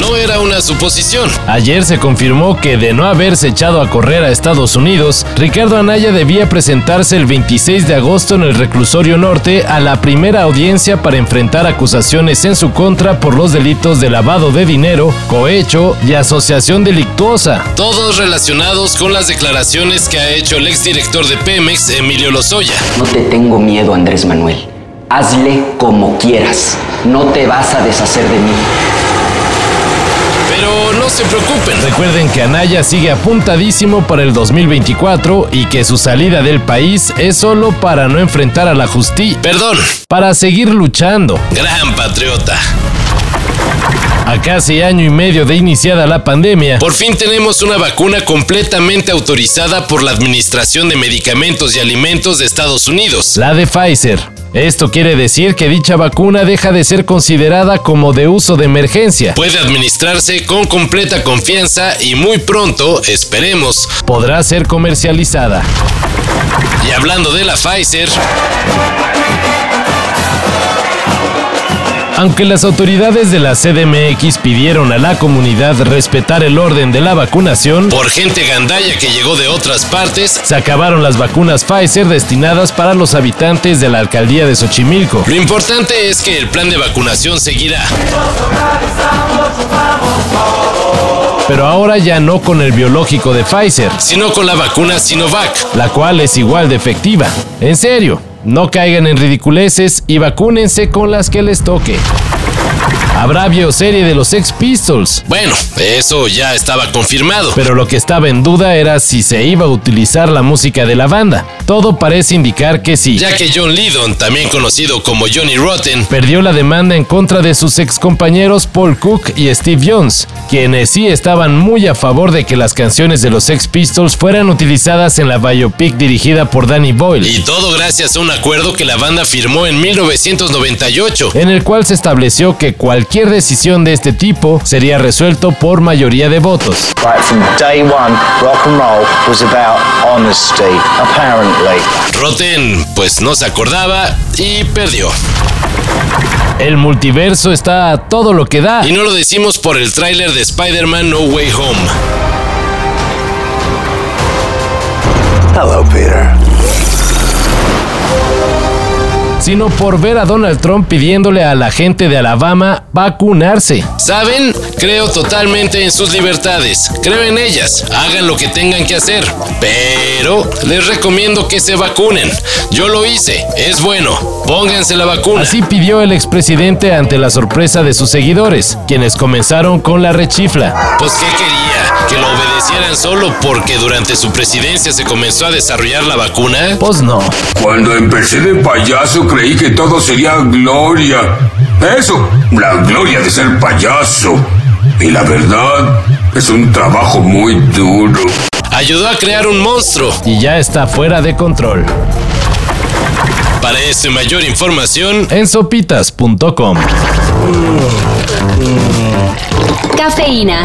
No era una suposición. Ayer se confirmó que de no haberse echado a correr a Estados Unidos, Ricardo Anaya debía presentarse el 26 de agosto en el reclusorio norte a la primera audiencia para enfrentar acusaciones en su contra por los delitos de lavado de dinero, cohecho y asociación delictuosa. Todos relacionados con las declaraciones que ha hecho el exdirector de Pemex, Emilio Lozoya. No te tengo miedo, Andrés Manuel. Hazle como quieras. No te vas a deshacer de mí. Pero no se preocupen. Recuerden que Anaya sigue apuntadísimo para el 2024 y que su salida del país es solo para no enfrentar a la justicia. Perdón, Para seguir luchando. gran patriota. A casi año y medio de iniciada la pandemia, Por fin tenemos una vacuna completamente autorizada por la Administración de Medicamentos y Alimentos de Estados Unidos. la de Pfizer. Esto quiere decir que dicha vacuna deja de ser considerada como de uso de emergencia. Puede administrarse con completa confianza y muy pronto, esperemos. Podrá ser comercializada. Y hablando de la Pfizer, Aunque las autoridades de la CDMX pidieron a la comunidad respetar el orden de la vacunación, por gente gandalla que llegó de otras partes, se acabaron las vacunas Pfizer destinadas para los habitantes de la alcaldía de Xochimilco. lo importante es que el plan de vacunación seguirá. Pero ahora ya no con el biológico de Pfizer, sino con la vacuna Sinovac. la cual es igual de efectiva. En serio, no caigan en ridiculeces y vacúnense con las que les toque. Habrá bioserie de los Sex Pistols, Bueno, eso ya estaba confirmado. pero lo que estaba en duda era si se iba a utilizar la música de la banda. Todo parece indicar que sí. Ya que John Lydon, también conocido como Johnny Rotten, Perdió la demanda en contra de sus excompañeros Paul Cook y Steve Jones, quienes sí estaban muy a favor de que las canciones de los Sex Pistols fueran utilizadas en la biopic dirigida por Danny Boyle. y todo gracias a un acuerdo que la banda firmó en 1998. en el cual se estableció que cualquier decisión de este tipo sería resuelto por mayoría de votos. Rotten, pues no se acordaba y perdió. El multiverso está a todo lo que da. Y no lo decimos por el tráiler de Spider-Man No Way Home. Hello, Peter. Sino por ver a Donald Trump pidiéndole a la gente de Alabama vacunarse. ¿Saben? Creo totalmente en sus libertades. Creo en ellas. Hagan lo que tengan que hacer. Pero les recomiendo que se vacunen. Yo lo hice. Es bueno. Pónganse la vacuna. Así pidió el expresidente ante la sorpresa de sus seguidores, quienes comenzaron con la rechifla. Pues ¿qué quería? ¿Que lo obedecieran solo porque durante su presidencia se comenzó a desarrollar la vacuna? Pues no. Cuando empecé de payaso creí que todo sería gloria. Eso, la gloria de ser payaso. Y la verdad, es un trabajo muy duro. Ayudó a crear un monstruo. Y ya está fuera de control. Para esto y mayor información, En sopitas.com. Cafeína.